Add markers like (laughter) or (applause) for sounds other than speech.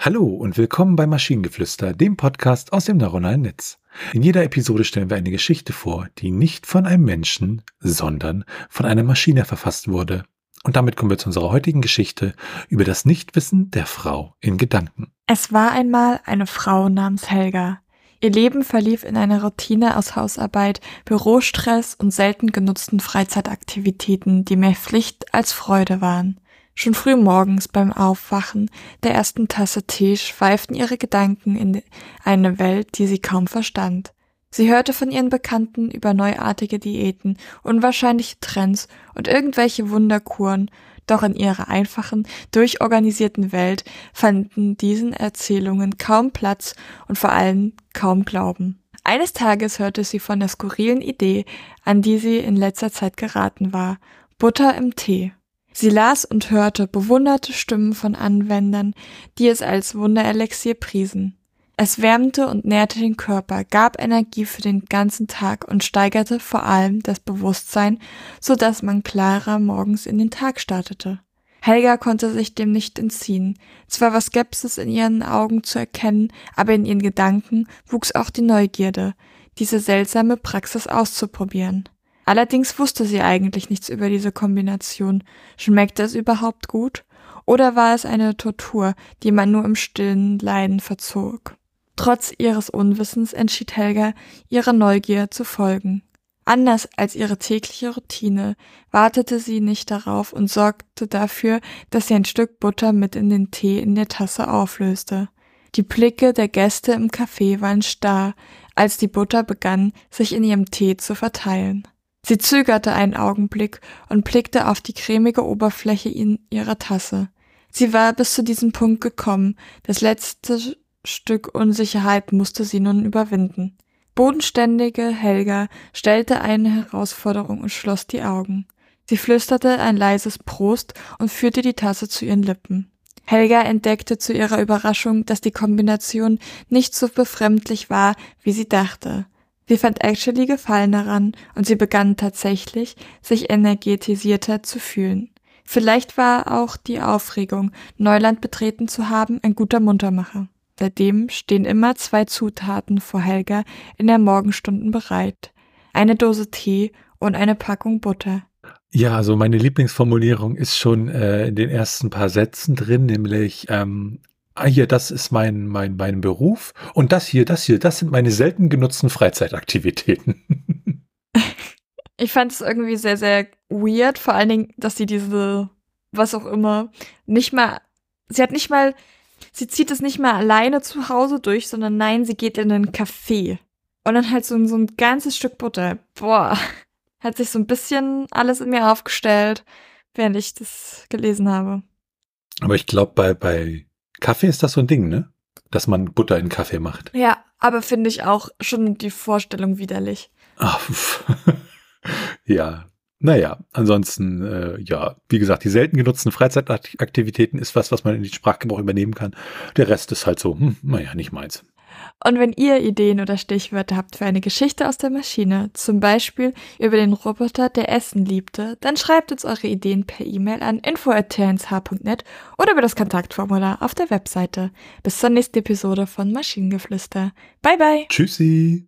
Hallo und willkommen bei Maschinengeflüster, dem Podcast aus dem neuronalen Netz. In jeder Episode stellen wir eine Geschichte vor, die nicht von einem Menschen, sondern von einer Maschine verfasst wurde. Und damit kommen wir zu unserer heutigen Geschichte über das Nichtwissen der Frau in Gedanken. Es war einmal eine Frau namens Helga. Ihr Leben verlief in einer Routine aus Hausarbeit, Bürostress und selten genutzten Freizeitaktivitäten, die mehr Pflicht als Freude waren. Schon früh morgens beim Aufwachen der ersten Tasse Tee schweiften ihre Gedanken in eine Welt, die sie kaum verstand. Sie hörte von ihren Bekannten über neuartige Diäten, unwahrscheinliche Trends und irgendwelche Wunderkuren, doch in ihrer einfachen, durchorganisierten Welt fanden diesen Erzählungen kaum Platz und vor allem kaum Glauben. Eines Tages hörte sie von der skurrilen Idee, an die sie in letzter Zeit geraten war, Butter im Tee. Sie las und hörte bewunderte Stimmen von Anwendern, die es als Wunderelixier priesen. Es wärmte und nährte den Körper, gab Energie für den ganzen Tag und steigerte vor allem das Bewusstsein, so dass man klarer morgens in den Tag startete. Helga konnte sich dem nicht entziehen. Zwar war Skepsis in ihren Augen zu erkennen, aber in ihren Gedanken wuchs auch die Neugierde, diese seltsame Praxis auszuprobieren. Allerdings wusste sie eigentlich nichts über diese Kombination. Schmeckte es überhaupt gut? Oder war es eine Tortur, die man nur im stillen Leiden verzog? Trotz ihres Unwissens entschied Helga, ihrer Neugier zu folgen. Anders als ihre tägliche Routine wartete sie nicht darauf und sorgte dafür, dass sie ein Stück Butter mit in den Tee in der Tasse auflöste. Die Blicke der Gäste im Café waren starr, als die Butter begann, sich in ihrem Tee zu verteilen. Sie zögerte einen Augenblick und blickte auf die cremige Oberfläche in ihrer Tasse. Sie war bis zu diesem Punkt gekommen, das letzte Stück Unsicherheit musste sie nun überwinden. Bodenständige Helga stellte eine Herausforderung und schloss die Augen. Sie flüsterte ein leises Prost und führte die Tasse zu ihren Lippen. Helga entdeckte zu ihrer Überraschung, dass die Kombination nicht so befremdlich war, wie sie dachte. Sie fand actually Gefallen daran und sie begann tatsächlich, sich energetisierter zu fühlen. Vielleicht war auch die Aufregung, Neuland betreten zu haben, ein guter Muntermacher. Seitdem stehen immer zwei Zutaten vor Helga in der Morgenstunden bereit. Eine Dose Tee und eine Packung Butter. Ja, also meine Lieblingsformulierung ist schon äh, in den ersten paar Sätzen drin, nämlich ähm, ah, hier, das ist mein, mein, mein Beruf und das hier, das hier, das sind meine selten genutzten Freizeitaktivitäten. (laughs) ich fand es irgendwie sehr, sehr weird, vor allen Dingen, dass sie diese, was auch immer, nicht mal, sie hat nicht mal sie zieht es nicht mehr alleine zu Hause durch, sondern nein, sie geht in einen Café. Und dann halt so, so ein ganzes Stück Butter. Boah, (laughs) hat sich so ein bisschen alles in mir aufgestellt, während ich das gelesen habe. Aber ich glaube, bei, bei Kaffee ist das so ein Ding, ne? Dass man Butter in Kaffee macht. Ja, aber finde ich auch schon die Vorstellung widerlich. Ach, (laughs) ja, naja, ansonsten, äh, ja, wie gesagt, die selten genutzten Freizeitaktivitäten ist was, was man in den Sprachgebrauch übernehmen kann. Der Rest ist halt so, hm, naja, nicht meins. Und wenn ihr Ideen oder Stichwörter habt für eine Geschichte aus der Maschine, zum Beispiel über den Roboter, der Essen liebte, dann schreibt uns eure Ideen per E-Mail an info.tnsh.net oder über das Kontaktformular auf der Webseite. Bis zur nächsten Episode von Maschinengeflüster. Bye bye. Tschüssi.